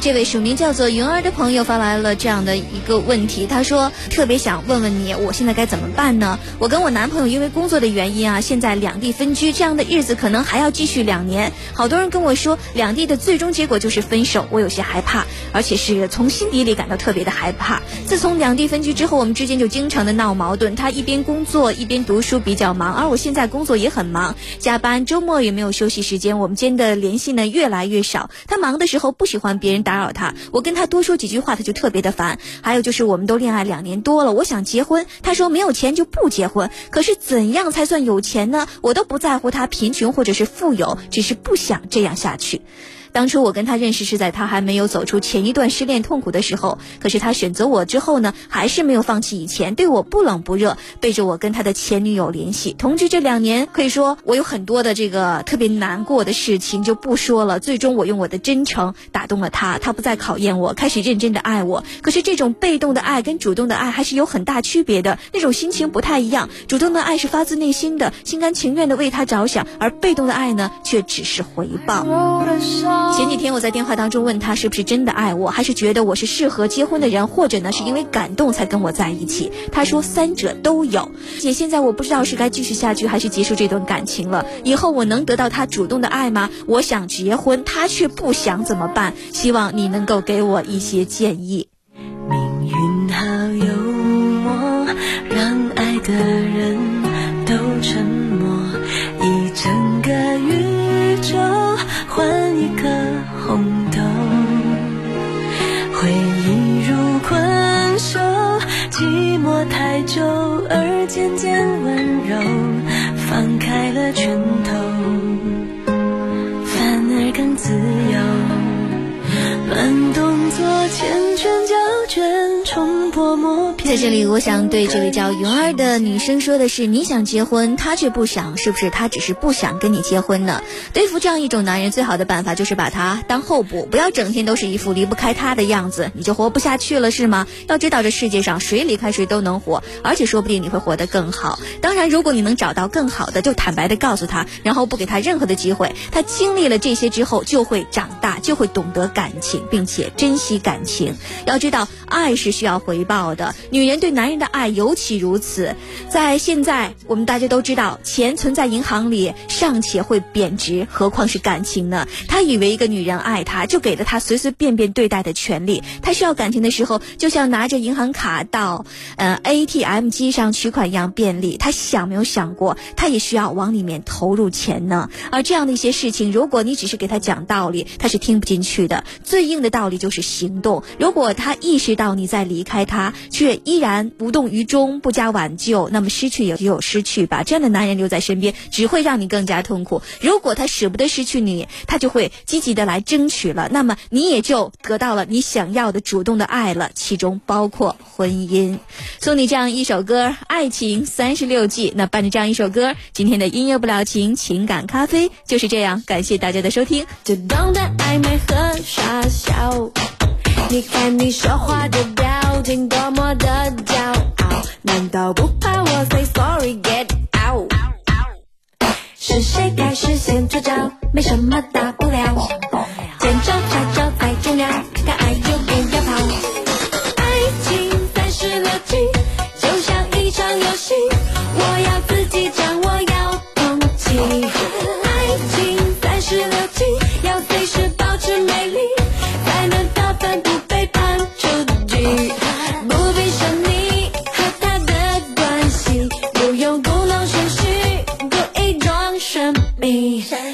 这位署名叫做云儿的朋友发来了这样的一个问题，他说特别想问问你，我现在该怎么办呢？我跟我男朋友因为工作的原因啊，现在两地分居，这样的日子可能还要继续两年。好多人跟我说，两地的最终结果就是分手，我有些害怕，而且是从心底里感到特别的害怕。自从两地分居之后，我们之间就经常的闹矛盾，他一边工作一边读书比较忙，而我现在工作也很忙，加班，周末也没有休息时间，我们间的联系呢越来越少。他忙的时候不喜欢别人人打扰他。我跟他多说几句话，他就特别的烦。还有就是，我们都恋爱两年多了，我想结婚，他说没有钱就不结婚。可是怎样才算有钱呢？我都不在乎他贫穷或者是富有，只是不想这样下去。当初我跟他认识是在他还没有走出前一段失恋痛苦的时候，可是他选择我之后呢，还是没有放弃以前，对我不冷不热，背着我跟他的前女友联系。同居这两年，可以说我有很多的这个特别难过的事情就不说了。最终我用我的真诚打动了他，他不再考验我，开始认真的爱我。可是这种被动的爱跟主动的爱还是有很大区别的，那种心情不太一样。主动的爱是发自内心的，心甘情愿的为他着想，而被动的爱呢，却只是回报。前几天我在电话当中问他是不是真的爱我，还是觉得我是适合结婚的人，或者呢是因为感动才跟我在一起。他说三者都有。姐，现在我不知道是该继续下去还是结束这段感情了。以后我能得到他主动的爱吗？我想结婚，他却不想，怎么办？希望你能够给我一些建议。命运好幽默，让爱的人都沉太久而渐渐温柔，放开了拳头，反而更自由，慢动作缱绻胶卷，重播默。在这里，我想对这位叫云儿的女生说的是：你想结婚，他却不想，是不是他只是不想跟你结婚呢？对付这样一种男人，最好的办法就是把他当候补，不要整天都是一副离不开他的样子，你就活不下去了，是吗？要知道这世界上谁离开谁都能活，而且说不定你会活得更好。当然，如果你能找到更好的，就坦白的告诉他，然后不给他任何的机会。他经历了这些之后，就会长大，就会懂得感情，并且珍惜感情。要知道，爱是需要回报的。女。人对男人的爱尤其如此，在现在我们大家都知道，钱存在银行里尚且会贬值，何况是感情呢？他以为一个女人爱他，就给了他随随便便对待的权利。他需要感情的时候，就像拿着银行卡到呃 ATM 机上取款一样便利。他想没有想过，他也需要往里面投入钱呢？而这样的一些事情，如果你只是给他讲道理，他是听不进去的。最硬的道理就是行动。如果他意识到你在离开他，却依然无动于衷，不加挽救，那么失去也就有失去吧。这样的男人留在身边，只会让你更加痛苦。如果他舍不得失去你，他就会积极的来争取了，那么你也就得到了你想要的主动的爱了，其中包括婚姻。送你这样一首歌《爱情三十六计》，那伴着这样一首歌，今天的音乐不了情情感咖啡就是这样。感谢大家的收听。就懂得暧昧和傻笑。你看你说话的表多么的骄傲，难道不怕我 say sorry get out？是谁开始先出招？没什么大不了，见招拆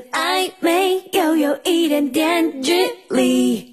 暧昧又有一点点距离。